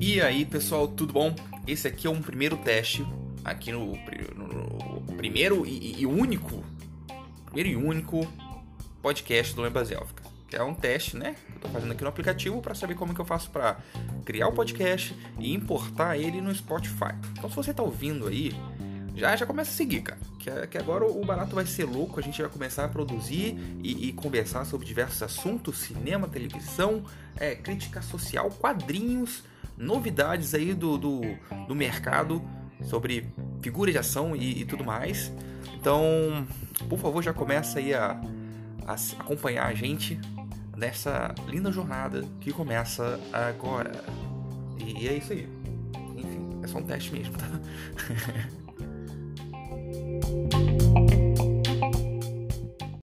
E aí, pessoal, tudo bom? Esse aqui é um primeiro teste aqui no, no, no primeiro e, e, único primeiro e único podcast do Lembas Élfica. Que é um teste, né? Eu tô fazendo aqui no aplicativo para saber como que eu faço para criar o podcast e importar ele no Spotify. Então, se você tá ouvindo aí, já já começa a seguir, cara. Que, que agora o barato vai ser louco, a gente vai começar a produzir e, e conversar sobre diversos assuntos: cinema, televisão, é, crítica social, quadrinhos, novidades aí do, do, do mercado sobre figuras de ação e, e, tudo mais. Então, por favor, já começa aí a, a acompanhar a gente nessa linda jornada que começa agora. E é isso aí. Enfim, é só um teste mesmo, tá?